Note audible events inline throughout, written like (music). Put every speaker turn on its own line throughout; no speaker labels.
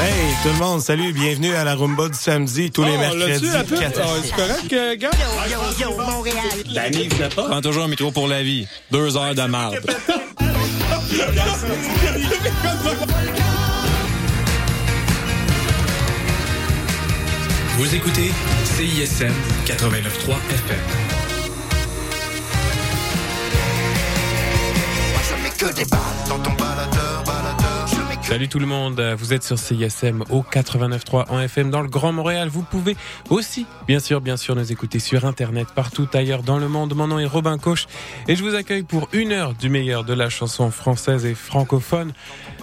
Hey, tout le monde, salut, bienvenue à la rumba du samedi, tous les
Oh,
mercredis.
pub?
quatre-
Ah, c'est correct, euh, gars?
La Nive n'a pas.
Prends toujours un métro pour la vie. Deux heures de marde. (laughs)
Vous écoutez CISM 89.3 FM.
Je mets que des balles dans ton baladeur,
Salut tout le monde, vous êtes sur CISM au 89.3 en FM dans le Grand Montréal. Vous pouvez aussi, bien sûr, bien sûr, nous écouter sur Internet partout ailleurs dans le monde. Mon nom est Robin Coche et je vous accueille pour une heure du meilleur de la chanson française et francophone.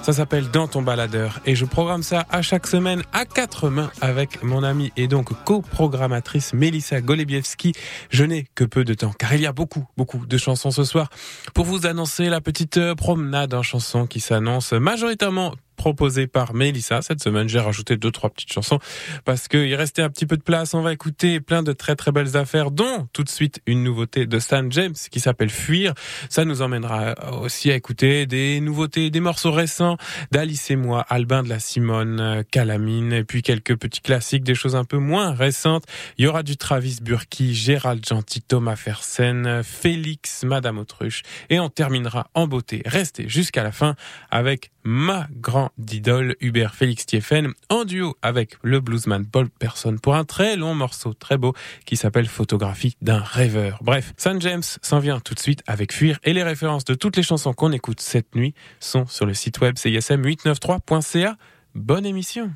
Ça s'appelle Dans ton baladeur et je programme ça à chaque semaine à quatre mains avec mon amie et donc coprogrammatrice Melissa Golebiewski. Je n'ai que peu de temps car il y a beaucoup, beaucoup de chansons ce soir pour vous annoncer la petite euh, promenade en chansons qui s'annonce majoritairement proposée par Mélissa. Cette semaine, j'ai rajouté deux, trois petites chansons parce qu'il restait un petit peu de place. On va écouter plein de très, très belles affaires, dont tout de suite une nouveauté de Stan James qui s'appelle Fuir. Ça nous emmènera aussi à écouter des nouveautés, des morceaux récents d'Alice et moi, Albin de la Simone, Calamine, et puis quelques petits classiques, des choses un peu moins récentes. Il y aura du Travis Burki, Gérald Gentil, Thomas Fersen, Félix, Madame Autruche, et on terminera en beauté. Restez jusqu'à la fin avec ma grande idole Hubert Félix Thieffen en duo avec le bluesman Paul Person pour un très long morceau très beau qui s'appelle Photographie d'un rêveur. Bref, San James s'en vient tout de suite avec Fuir et les références de toutes les chansons qu'on écoute cette nuit sont sur le site web cism893.ca. Bonne émission.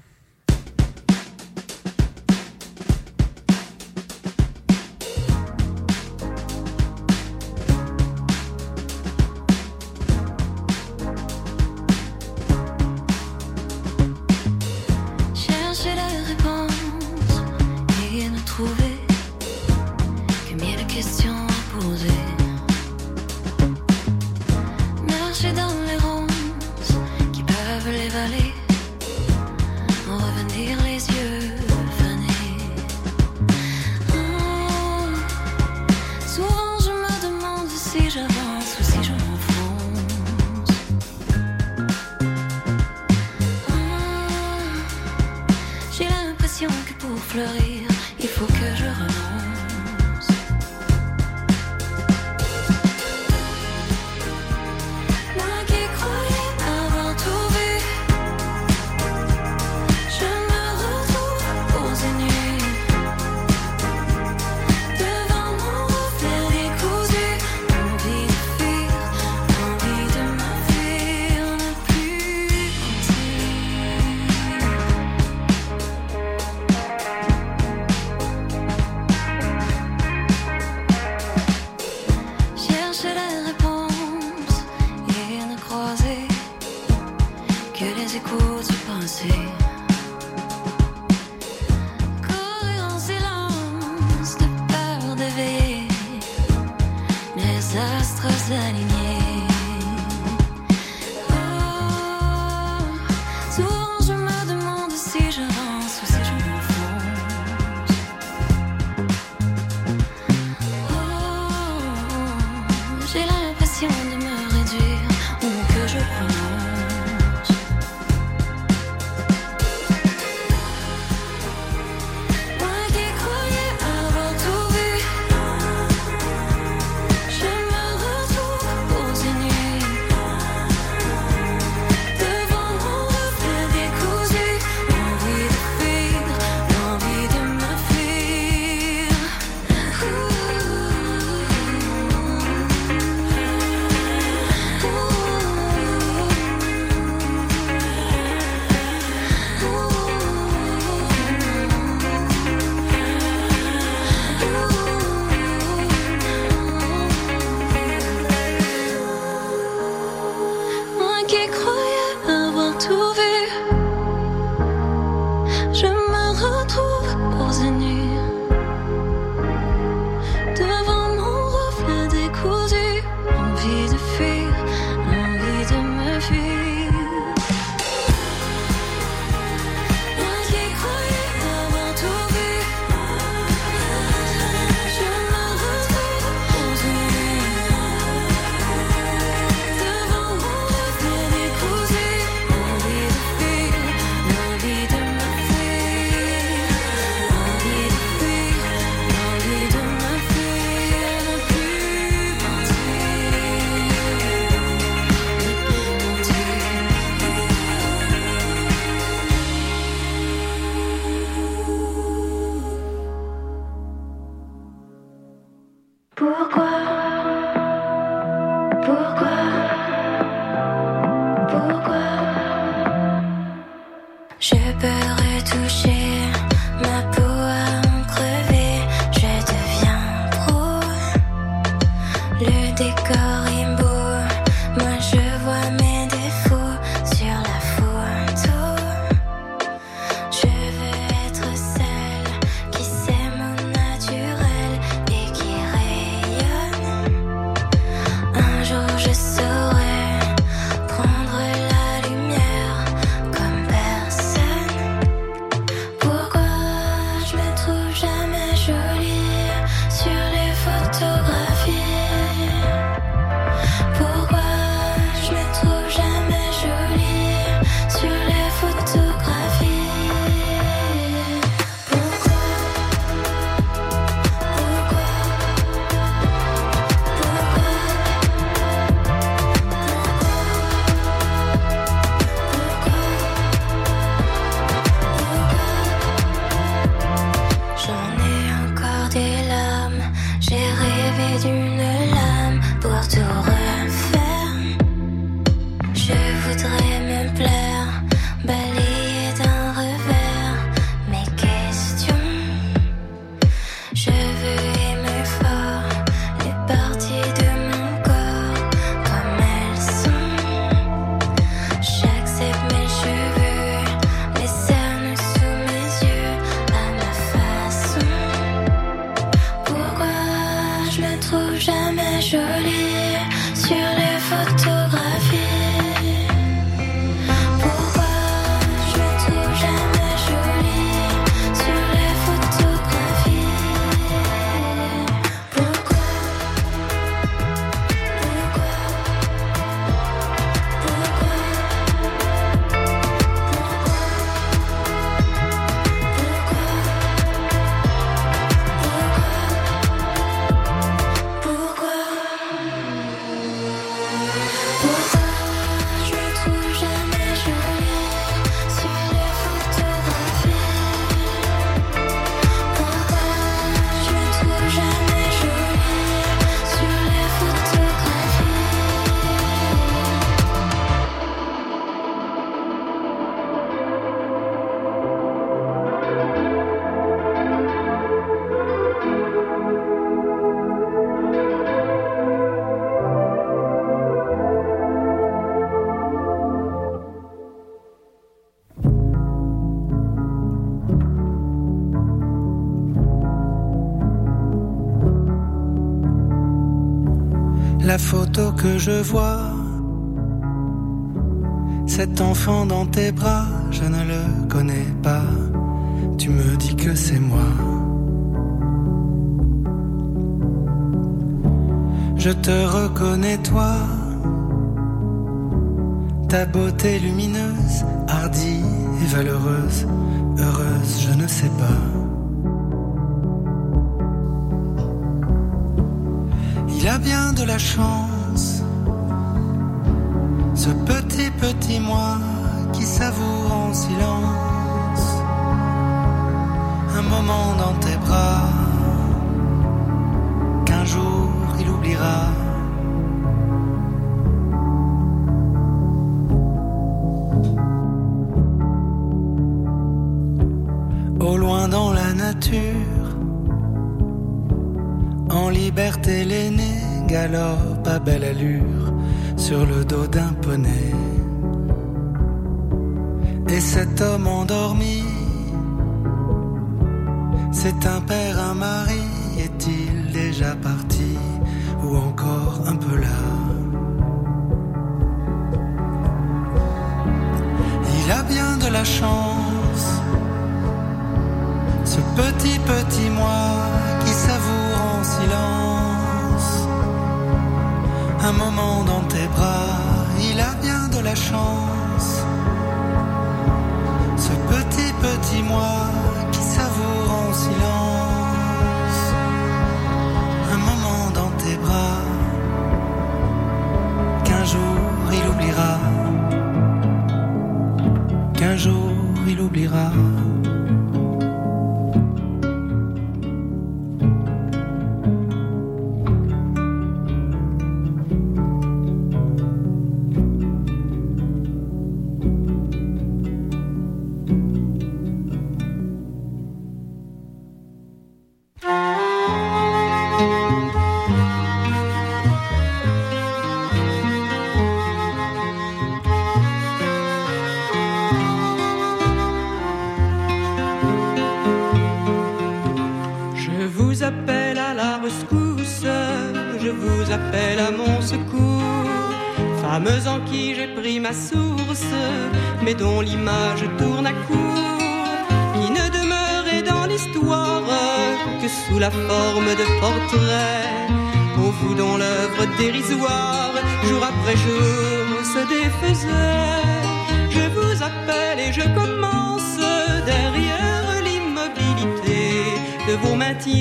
Je
vois,
cet enfant dans tes bras, je ne le connais pas. Tu me dis que c'est moi. Je te reconnais toi, ta beauté lumineuse, hardie et valeureuse, heureuse, je ne sais pas. Il a bien de la chance, petit moi qui savoure en silence un moment dans tes bras qu'un jour il oubliera. Au loin dans la nature, en liberté l'aîné galope à belle allure sur le dos d'un poney. Et cet homme endormi, c'est un père, un mari, est-il déjà parti ou encore un peu là? Il a bien de la chance, ce petit petit moi qui savoure en silence un moment dans tes bras. Il a bien de la chance, petit petit moi qui savoure en silence. Un moment dans tes bras. Qu'un jour il oubliera, qu'un jour il oubliera.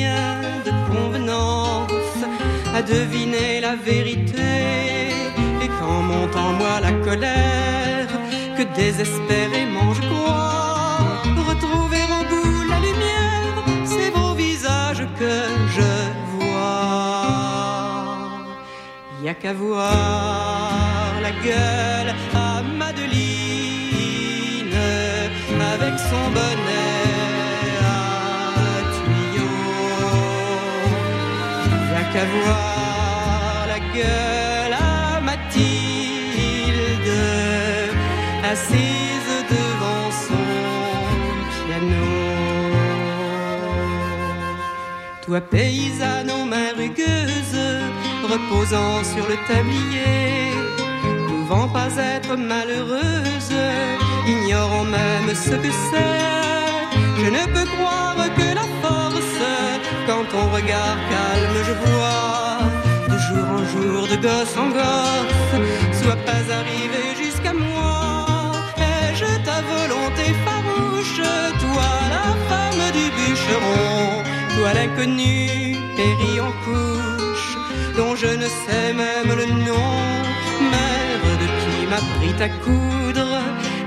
De convenance à deviner la vérité. Et quand monte en moi la colère, que désespérément je crois retrouver au bout la lumière, c'est vos visages que je vois. Y a qu'à voir la gueule à Madeline avec son bonnet Y a qu'à voir la gueule à Mathilde assise devant son piano. Toi paysanne aux mains rugueuses, reposant sur le tablier, pouvant pas être malheureuse, ignorant même ce que c'est. Je ne peux croire que la de gosse en gosse, soit pas arrivé jusqu'à moi. Ai-je ta volonté farouche, toi la femme du bûcheron, toi l'inconnu péri en couche, dont je ne sais même le nom, mère de qui m'apprit à coudre,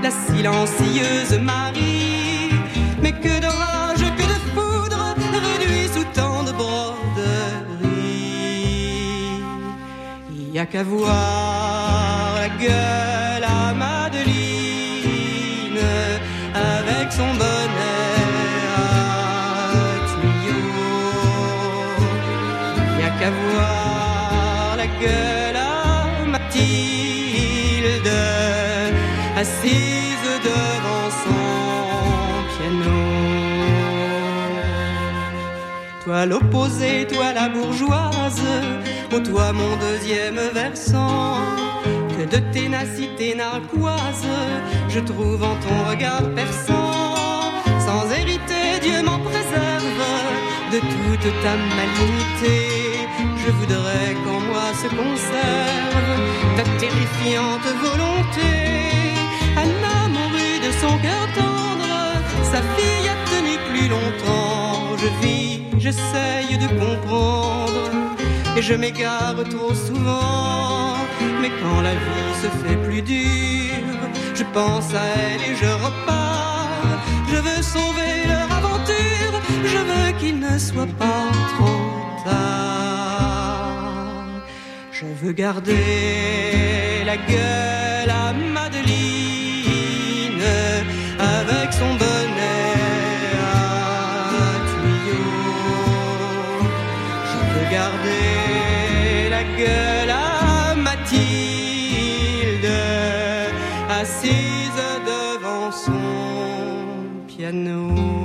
la silencieuse Marie. Mais que de Y a qu'à voir la gueule à Madeline avec son bonnet à tuyaux. Y a qu'à voir la gueule à Mathilde assise devant son Toi l'opposé, toi la bourgeoise, ô toi mon deuxième versant. Que de ténacité narquoise, je trouve en ton regard perçant. Sans hériter, Dieu m'en préserve de toute ta malignité. Je voudrais qu'en moi se conserve ta terrifiante volonté. Anna mourut de son cœur tendre, sa fille a tenu plus longtemps. Je vis, j'essaye de comprendre, et je m'égare trop souvent. Mais quand la vie se fait plus dure, je pense à elle et je repars. Je veux sauver leur aventure, je veux qu'il ne soit pas trop tard. Je veux garder la gueule à Madeline avec son piano.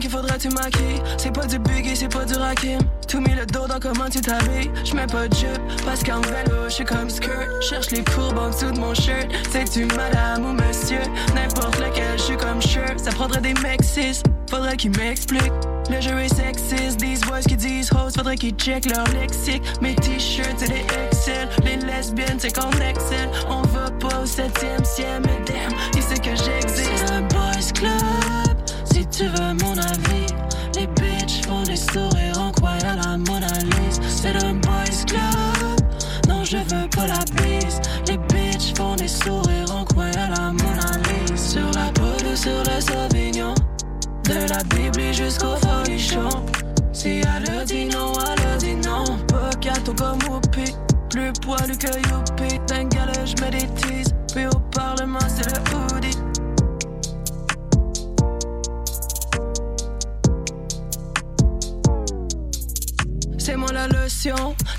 Qu'il faudrait tu maquilles. C'est pas du buggy, c'est pas du rakim. Tout mis le dos dans comment tu t'habilles. J'mets pas de jupe parce qu'en vélo, j'suis comme skirt. Cherche les courbes en dessous de mon shirt. C'est-tu madame ou monsieur? N'importe lequel, j'suis comme shirt. Ça prendrait des mecs cis, faudrait qu'ils m'expliquent. Le jeu est sexiste, these boys qui disent host, faudrait qu'ils check leur lexique. Mes t-shirts, c'est des Excel. Les lesbiennes, c'est qu'on excelle. On va pas au septième ciel, mais damn, il sait que j'existe. Boys club, si tu veux mon jusqu'au folichon. Si elle a dit non, elle a dit non. Pas gâteau comme Whoopi. Plus poilu que Youpi. D'un gars, je mets des teases.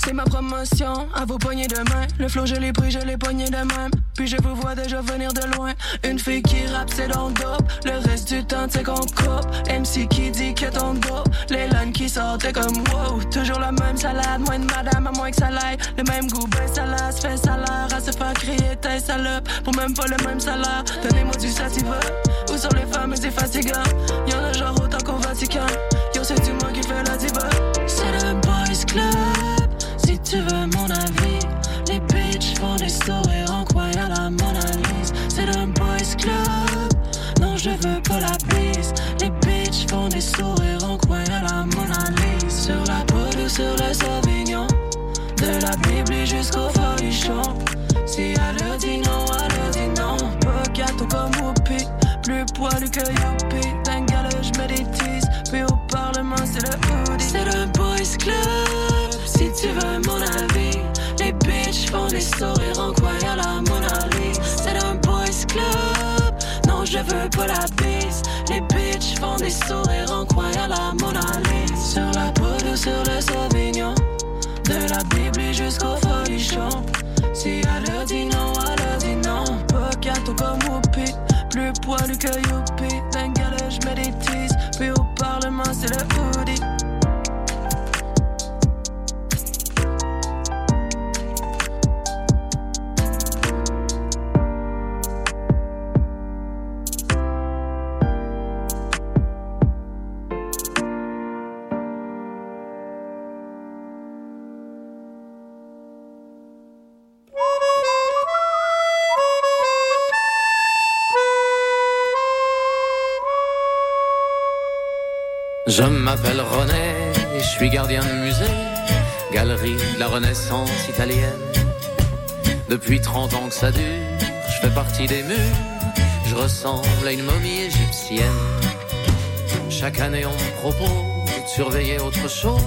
C'est ma promotion. À vos poignées de main, le flow je l'ai pris, je l'ai poigné de même. Puis je vous vois déjà venir de loin. Une fille qui rappe, c'est dans le dope. Le reste du temps, c'est qu'on coupe. MC qui dit que ton dos. Les lines qui sortent, t'es comme wow. Toujours la même salade, moins de madame, à moins que ça l'aille. Le même goût, ben salade, fait salaire. À se faire crier, t'es salope. Pour même pas le même salaire. Donnez-moi du sativa. Ou sur les femmes, c'est fatigant. Y'en a genre autant qu'au Vatican. Yo, c'est du moi qui fait la diva. C'est le boys club. Tu veux mon avis, les bitches font des sourires en croyant la Mona. C'est le boys club. Non, je veux pas la bise. Les bitches font des sourires en croyant la Mona. Sur la peau ou sur le sauvignon. De la Bible jusqu'au folichon. Si elle leur dit non, elle leur dit non. Pas gâteau comme Whoopi. Plus poilu que Youpi. D'un galère, je me. Puis au Parlement, c'est le hoodie. C'est le boys club. La bise. Les bitches font des sourires en croyant la Mona Lisa. Sur la peau ou sur le Sauvignon. De la Bible jusqu'au folichon. Si elle leur dit non, elle leur dit non. Pas comme Whoopi. Plus poilu que Youpi. D'un galère, je. Puis au Parlement, c'est le hoodie.
Je m'appelle René et je suis gardien de musée, galerie de la Renaissance italienne. Depuis 30 ans que ça dure, je fais partie des murs, je ressemble à une momie égyptienne. Chaque année on me propose de surveiller autre chose,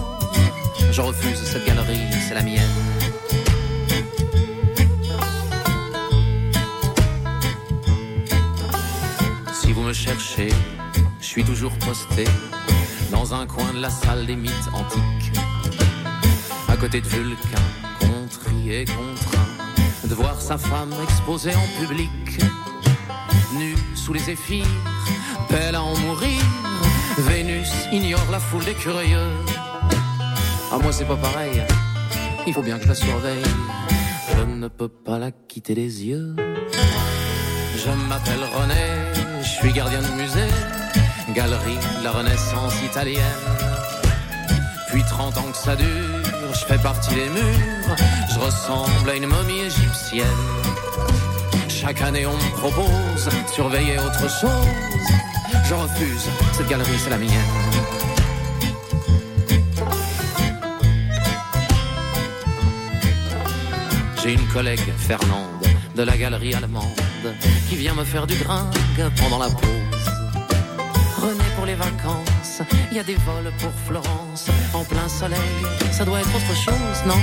je refuse cette galerie, c'est la mienne. Si vous me cherchez, je suis toujours posté dans un coin de la salle des mythes antiques. À côté de Vulcain, contrit et contraint de voir sa femme exposée en public, nue sous les zéphyrs, belle à en mourir. Vénus ignore la foule des curieux. Ah, moi, c'est pas pareil, il faut bien que je la surveille. Je ne peux pas la quitter des yeux. Je m'appelle René, je suis gardien de musée galerie de la Renaissance italienne. Puis 30 ans que ça dure, je fais partie des murs, je ressemble à une momie égyptienne. Chaque année on me propose surveiller autre chose, je refuse, cette galerie c'est la mienne. J'ai une collègue, Fernande, de la galerie allemande, qui vient me faire du gringue pendant la pause. René pour les vacances, il y a des vols pour Florence, en plein soleil, ça doit être autre chose, non?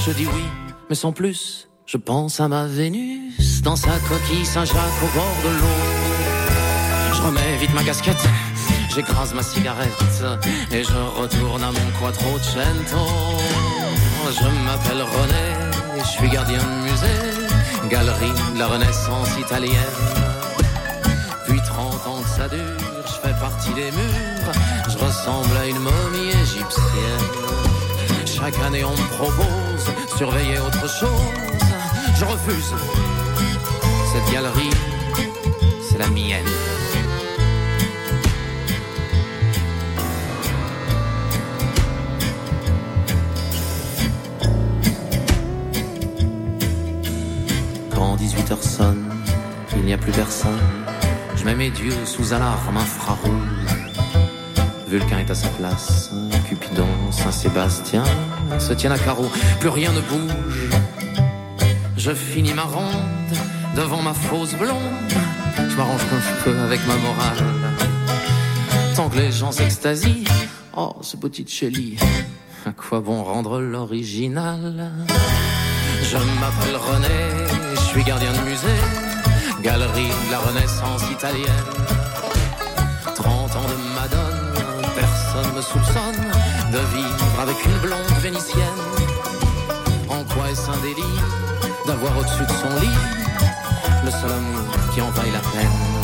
Je dis oui, mais sans plus, je pense à ma Vénus, dans sa coquille Saint-Jacques au bord de l'eau. Je remets vite ma casquette, j'écrase ma cigarette, et je retourne à mon Quattrocento. Je m'appelle René, je suis gardien de musée, galerie de la Renaissance italienne. Puis 30 ans que ça dure, partie des murs, je ressemble à une momie égyptienne. Chaque année on me propose surveiller autre chose, je refuse. Cette galerie, c'est la mienne. Quand 18h sonne, il n'y a plus personne. Je mets mes dieux sous alarme infrarouge. Vulcain est à sa place, Cupidon, Saint-Sébastien se tiennent à carreau, plus rien ne bouge. Je finis ma ronde devant ma fausse blonde. Je m'arrange comme je peux avec ma morale. Tant que les gens s'extasient, oh ce petit Chélie, à quoi bon rendre l'original? Je m'appelle René, je suis gardien de musée, galerie de la Renaissance italienne. 30 ans de Madone, personne
me soupçonne de vivre avec une blonde vénitienne. En quoi est-ce un délit d'avoir au-dessus de son lit le seul amour qui en vaille la peine?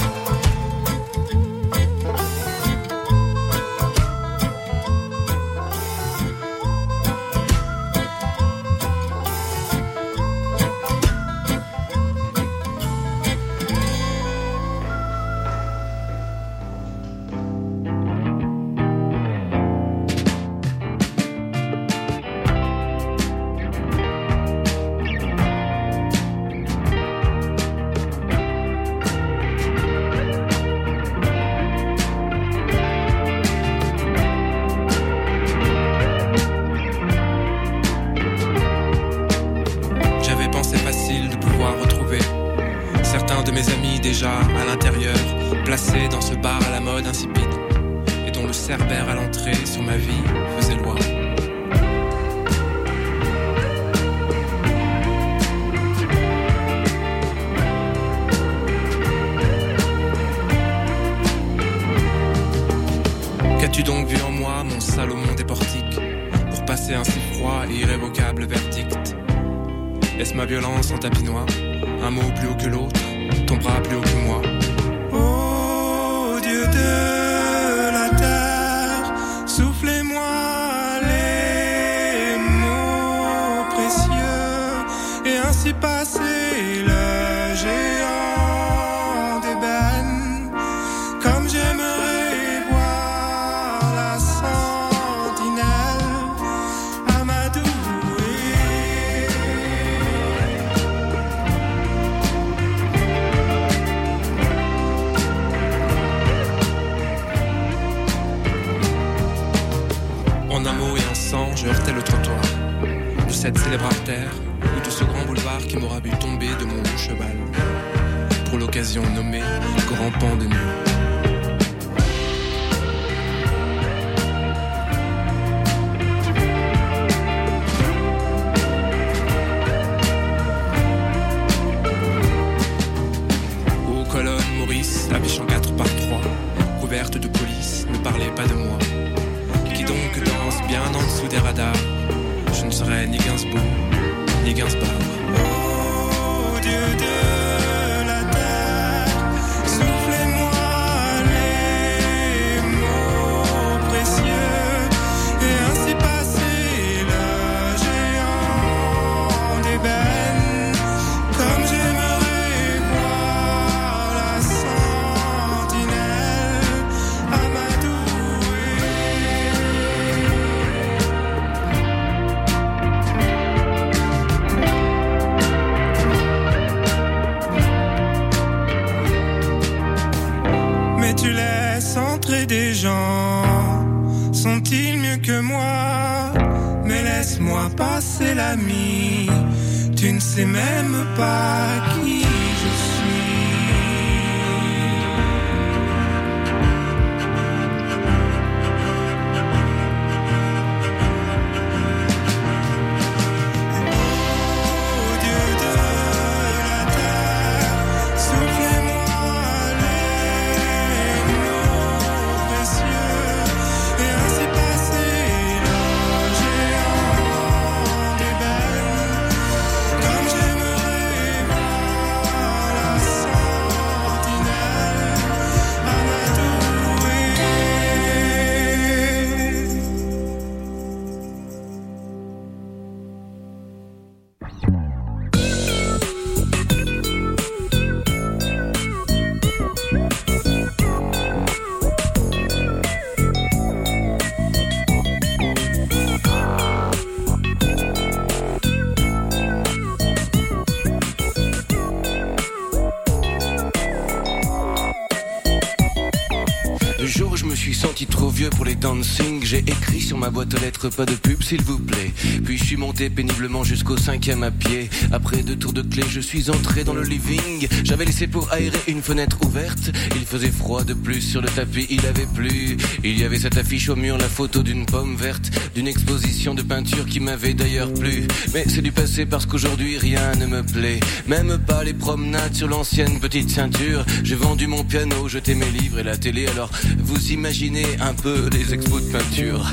Ma
boîte aux lettres pas de pub s'il vous plaît. Puis je suis monté péniblement jusqu'au cinquième à pied. Après deux tours de clé, je suis entré dans le living. J'avais laissé pour aérer une fenêtre ouverte. Il faisait froid de plus sur le tapis, il avait plu. Il y avait cette affiche au mur, la photo d'une pomme verte, d'une exposition de peinture qui m'avait d'ailleurs plu. Mais c'est du passé parce qu'aujourd'hui rien ne me plaît. Même pas les promenades sur l'ancienne petite ceinture. J'ai vendu mon piano, jeté mes livres et la télé. Alors vous imaginez un peu les expos de peinture.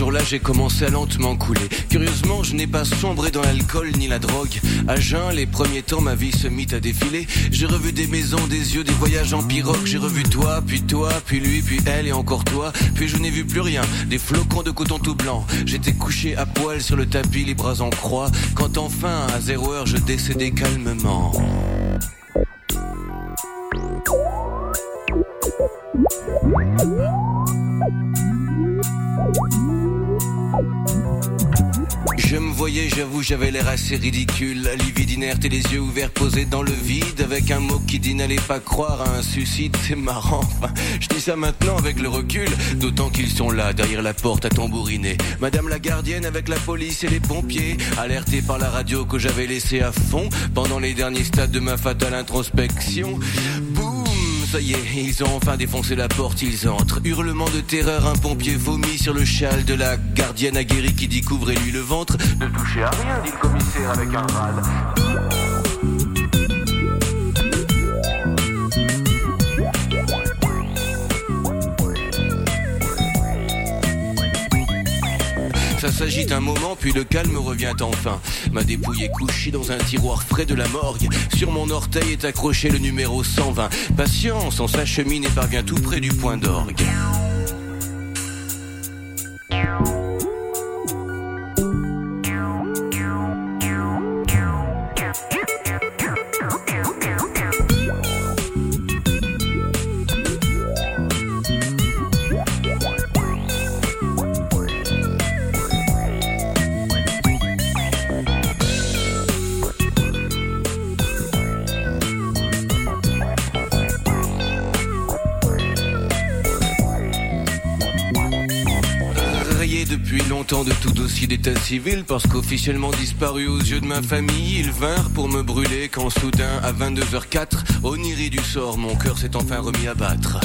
Jour-là, j'ai commencé à lentement couler. Curieusement, je n'ai pas sombré dans l'alcool ni la drogue. À jeun, les premiers temps, ma vie se mit à défiler. J'ai revu des maisons, des yeux, des voyages en pirogue. J'ai revu toi, puis toi, puis lui, puis elle et encore toi. Puis je n'ai vu plus rien. Des flocons de coton tout blanc. J'étais couché à poil sur le tapis, les bras en croix. Quand enfin, à zéro heure, je décédais calmement. Je me voyais, j'avoue, j'avais l'air assez ridicule. Livide, inerte et les yeux ouverts posés dans le vide. Avec un mot qui dit n'allez pas croire à un suicide, (laughs) c'est marrant. Enfin, je dis ça maintenant avec le recul. D'autant qu'ils sont là, derrière la porte à tambouriner. Madame la gardienne avec la police et les pompiers. Alertés par la radio que j'avais laissé à fond. Pendant les derniers stades de ma fatale introspection. Ça y est, ils ont enfin défoncé la porte, ils entrent. Hurlement de terreur, un pompier vomit sur le châle de la gardienne aguerrie qui dit couvrez-lui le ventre. Ne touchez à rien, dit le commissaire avec un râle. Ça s'agite un moment, puis le calme revient enfin. Ma dépouille est couchée dans un tiroir frais de la morgue. Sur mon orteil est accroché le numéro 120. Patience, on s'achemine et parvient tout près du point d'orgue. Civil parce qu'officiellement disparu aux yeux de ma famille, ils vinrent pour me brûler quand soudain à 22h04, au niri du sort, mon cœur s'est enfin remis à battre.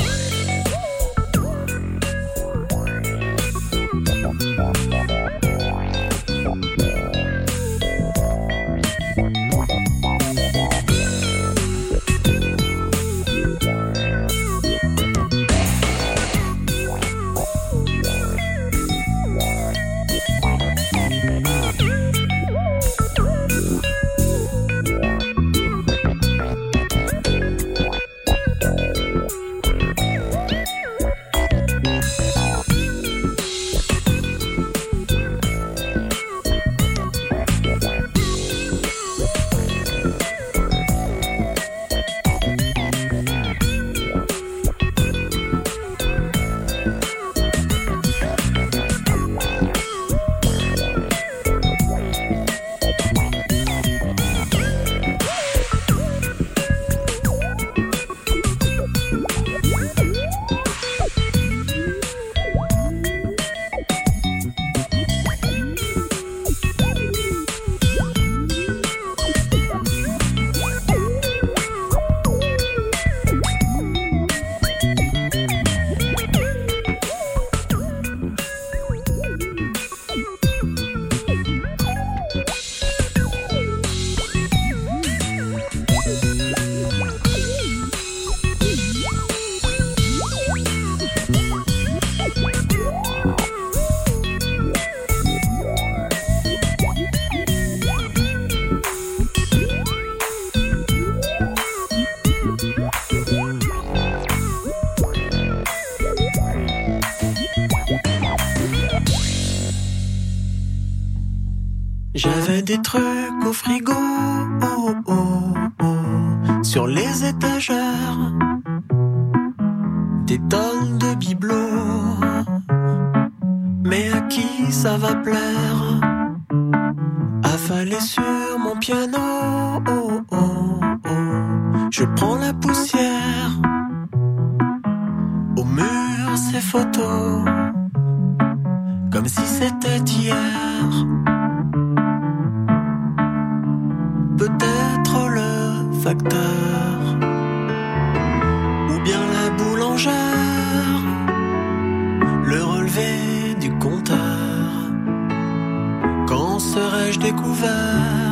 J'avais des trucs au frigo, oh, oh, oh, sur les étagères, des tonnes de bibelots. Mais à qui ça va plaire? Affalé sur mon piano, oh, oh, oh, je prends la poussière. Au mur, ces photos, comme si c'était hier. ou bien la boulangère, le relevé du compteur. Quand serais-je découvert?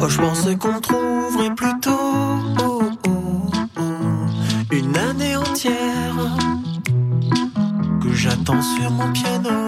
Oh, je pensais qu'on trouverait plutôt oh, une année entière que j'attends sur mon piano.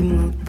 qui monte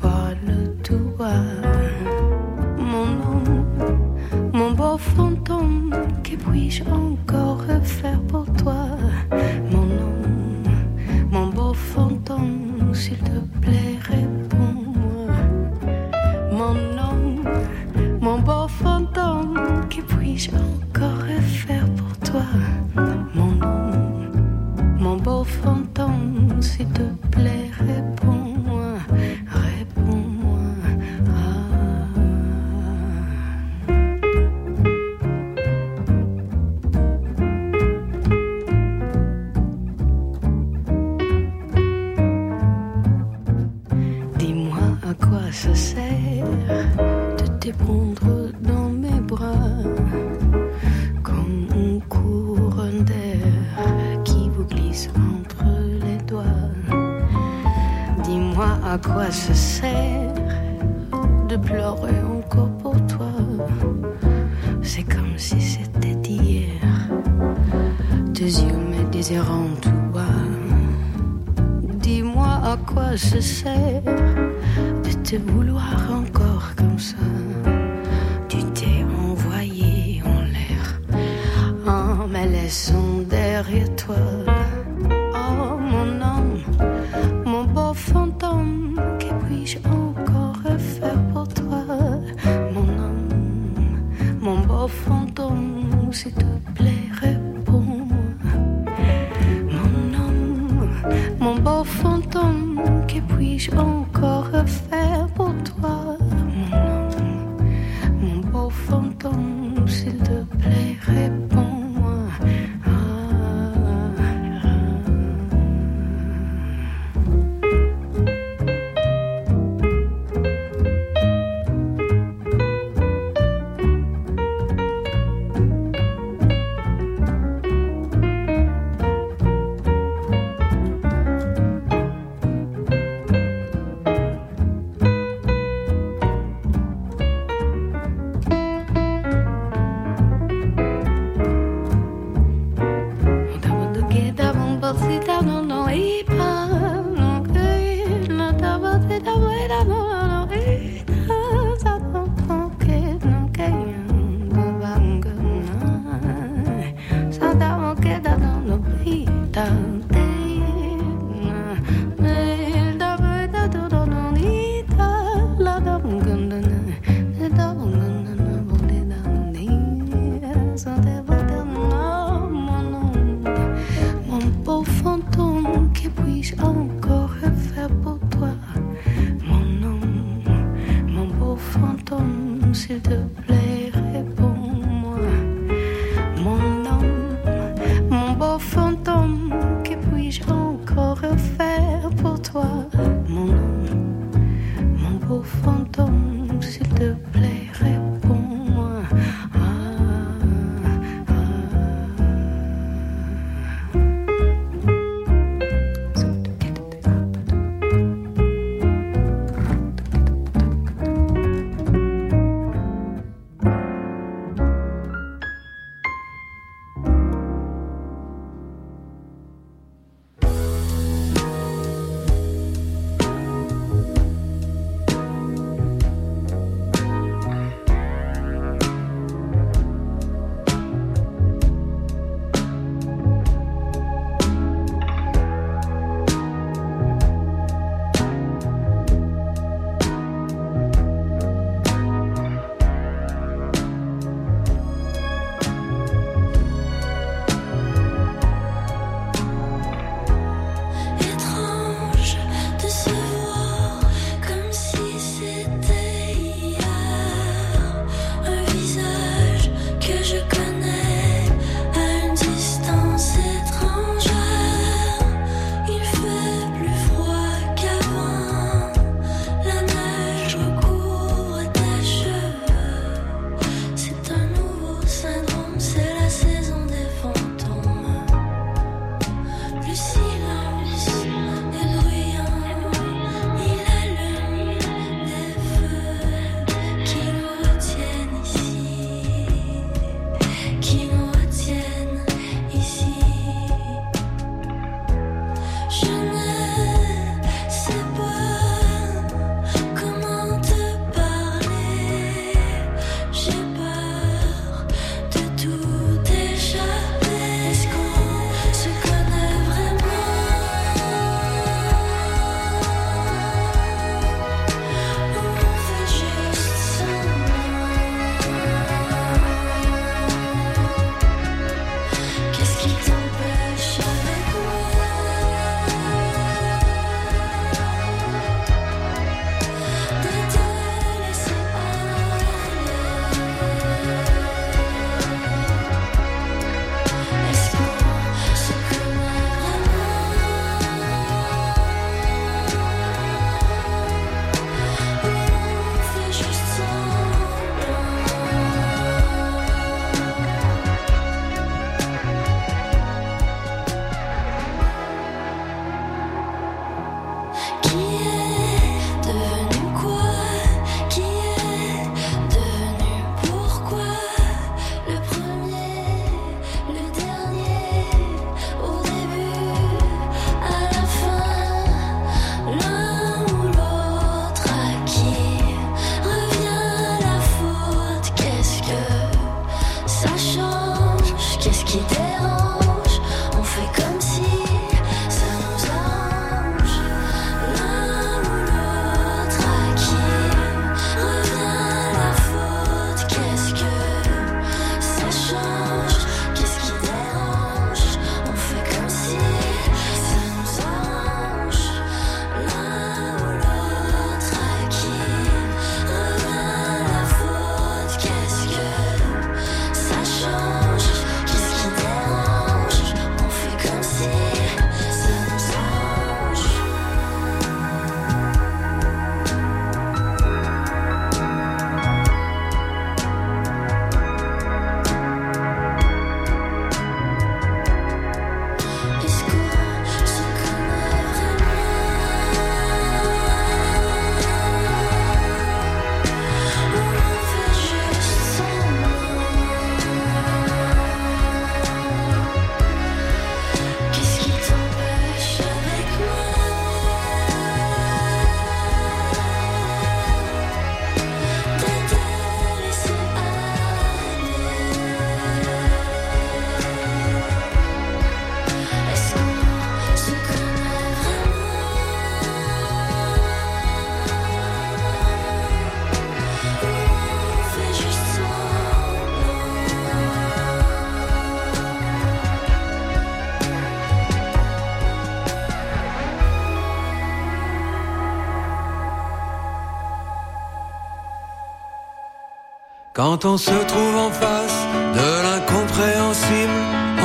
Quand
on se trouve en face de l'incompréhensible,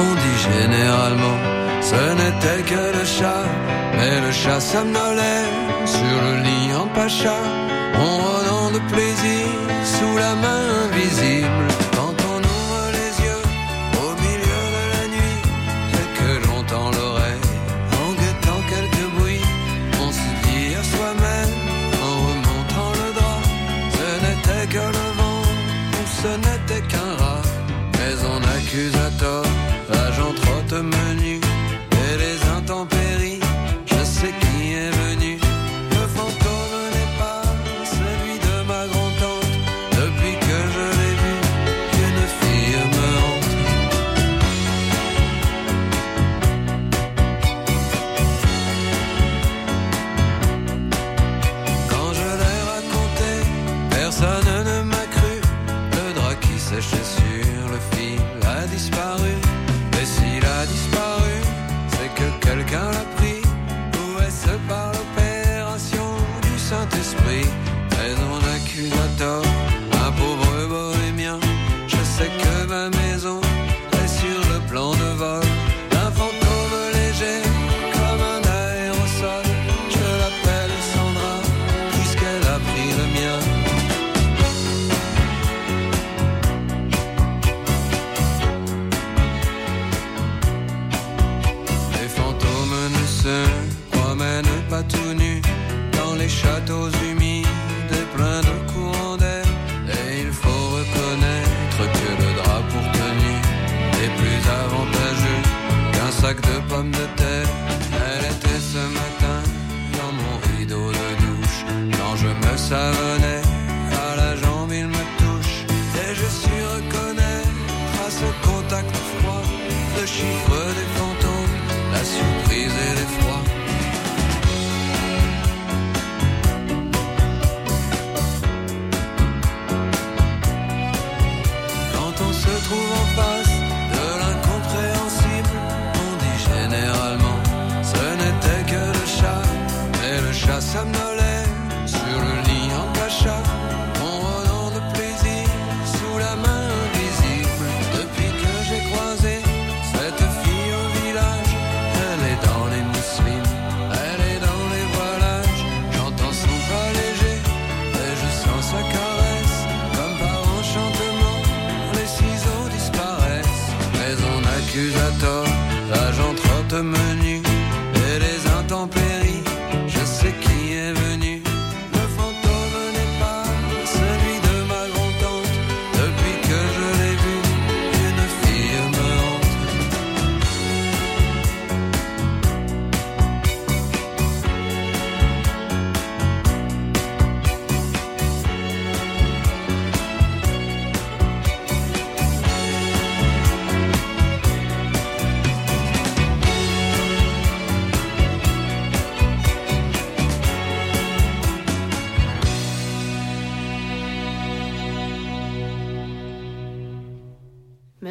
on dit généralement ce n'était que le chat, mais le chat somnolait sur le lit en pacha, on renonce de plaisir sous la main.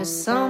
pressão.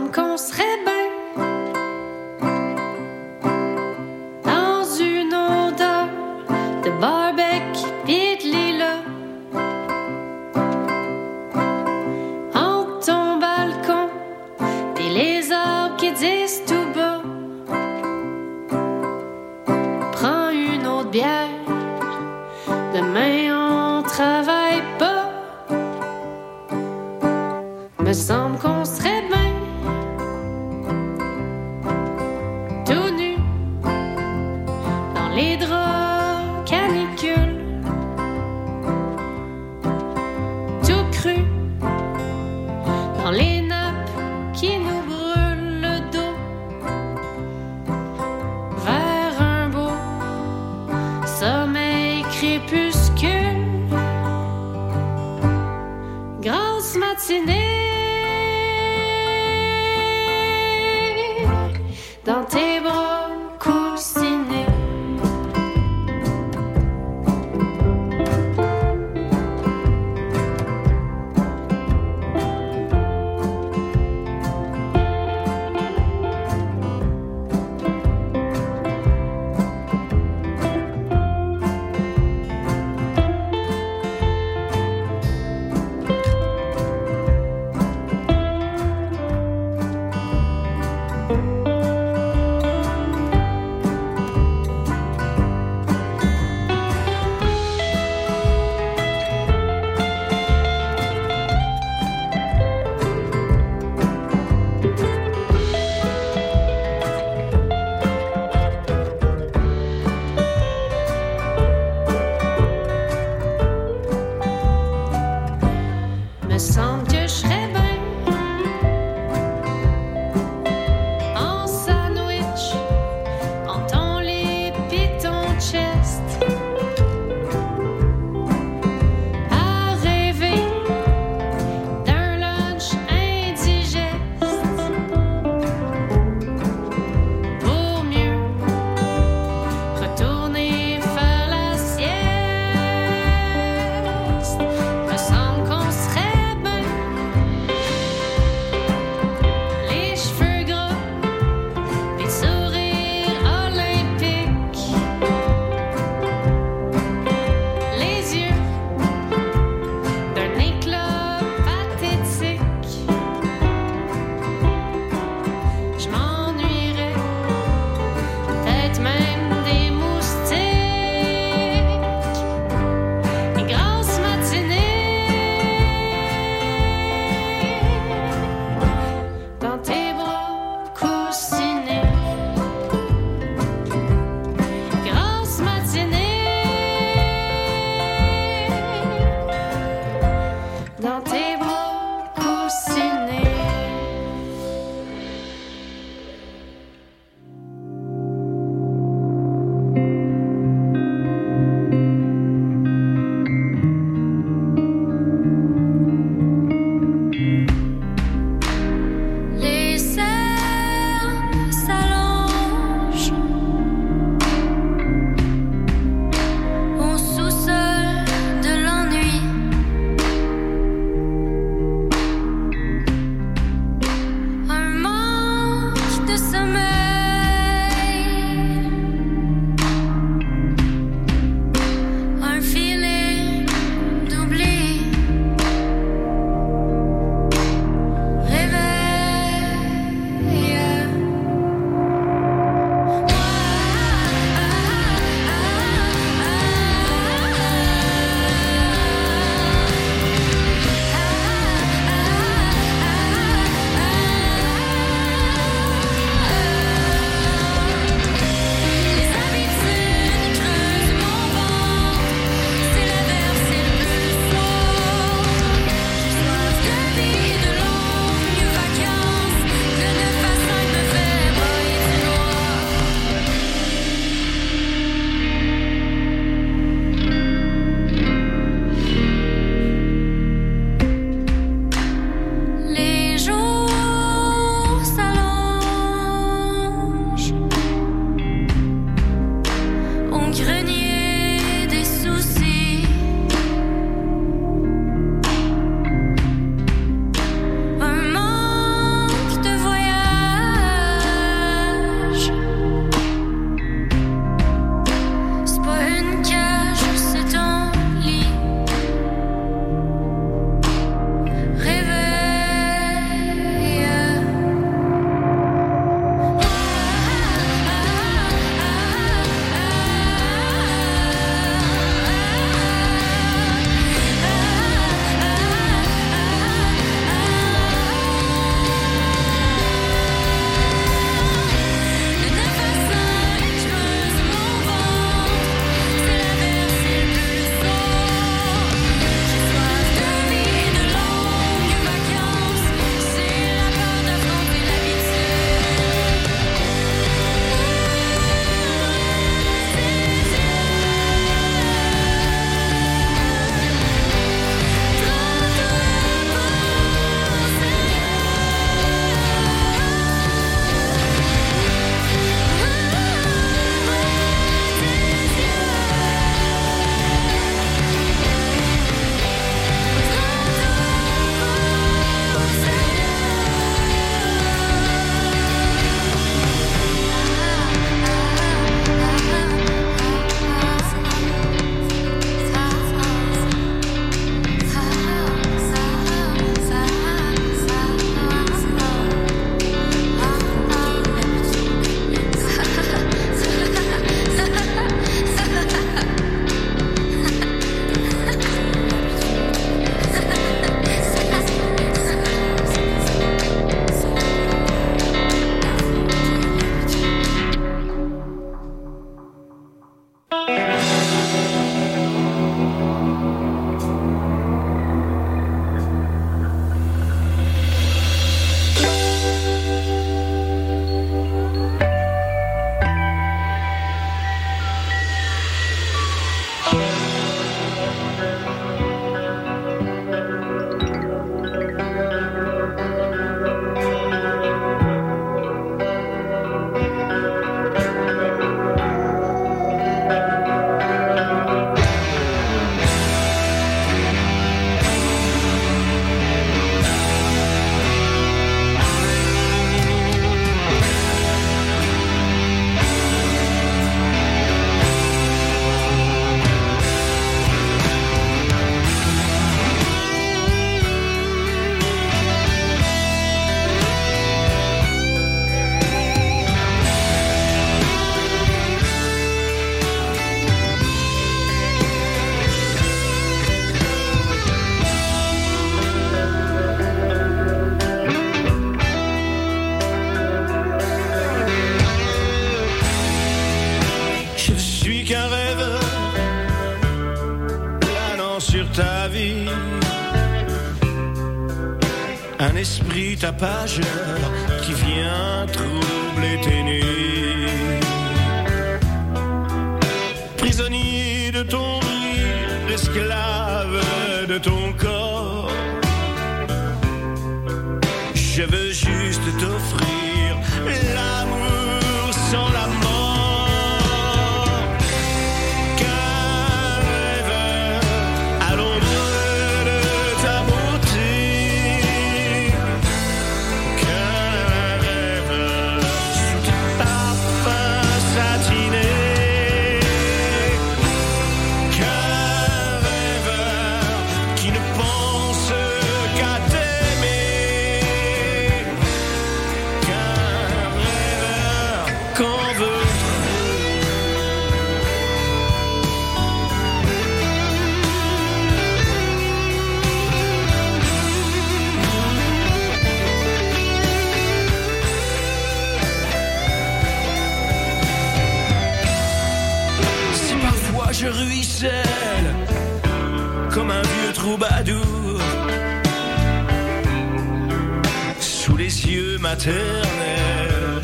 sous les yeux maternels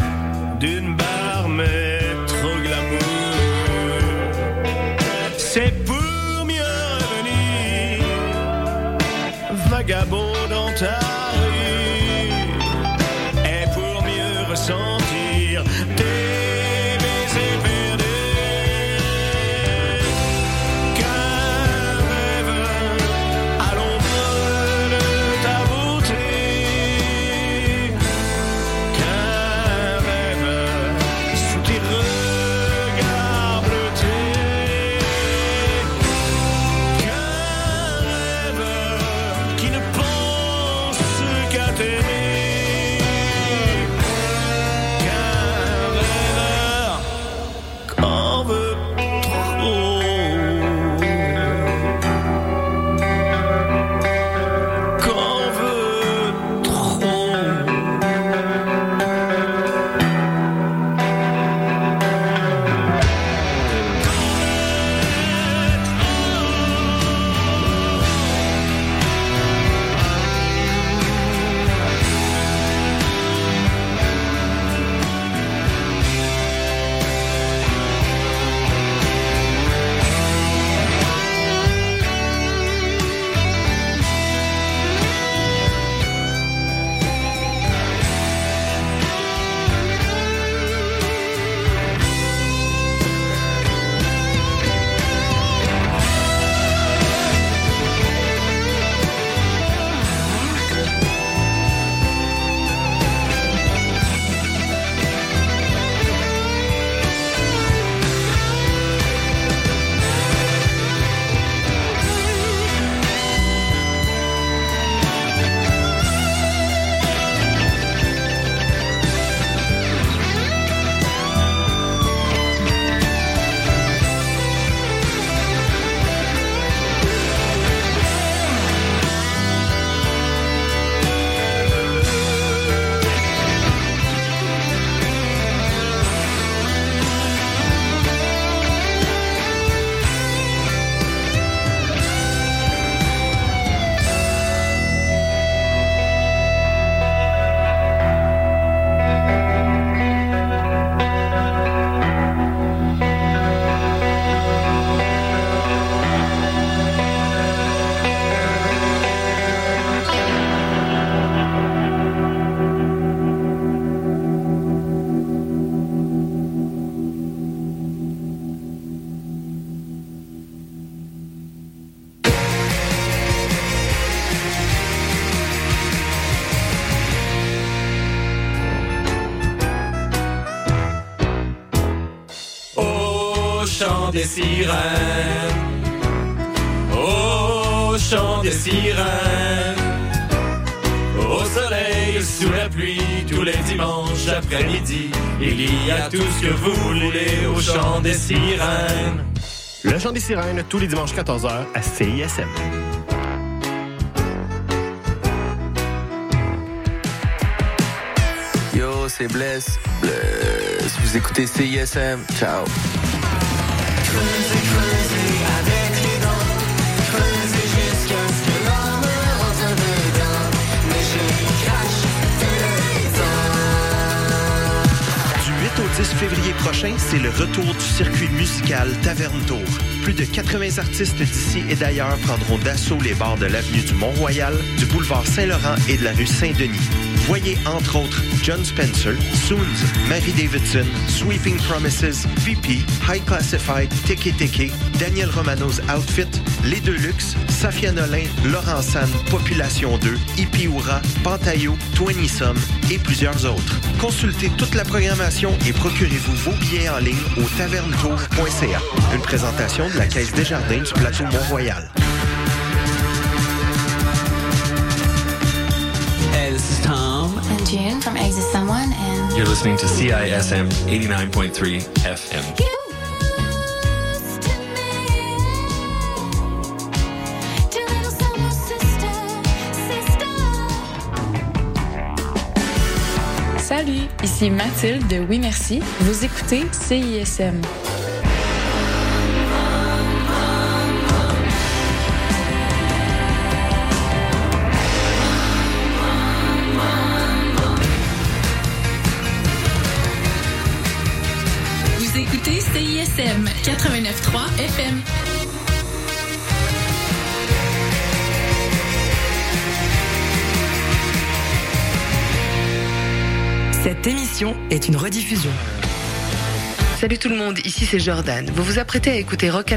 d'une
au chant des sirènes, au soleil, sous la pluie, tous les dimanches après-midi, il y a tout ce que vous voulez au chant des sirènes.
Le chant des sirènes, tous les dimanches 14h à CISM.
Yo, c'est Bless. Bless. Vous écoutez CISM. Ciao.
Du 8 au 10
février prochain, c'est le retour du circuit musical Taverne Tour. Plus de 80 artistes d'ici et d'ailleurs prendront d'assaut les bars de l'avenue du Mont-Royal, du boulevard Saint-Laurent et de la rue Saint-Denis. Voyez entre autres John Spencer, Soons, Mary Davidson, Sweeping Promises, VP, High Classified, Teke Teke, Daniel Romano's Outfit, Les Deluxe, Safia Nolin, Laurent Population 2, Ipiura, Pantayo, Twenty et plusieurs autres. Consultez toute la programmation et procurez-vous vos billets en ligne au tavernetour.ca. Une présentation de la Caisse Desjardins du plateau Mont-Royal.
June from Exit Someone and
You're listening to CISM 89.3 FM.
Salut, ici Mathilde de Oui Merci. Vous écoutez CISM.
Est une rediffusion.
Salut tout le monde, ici c'est Jordan. Vous vous apprêtez à écouter Rock à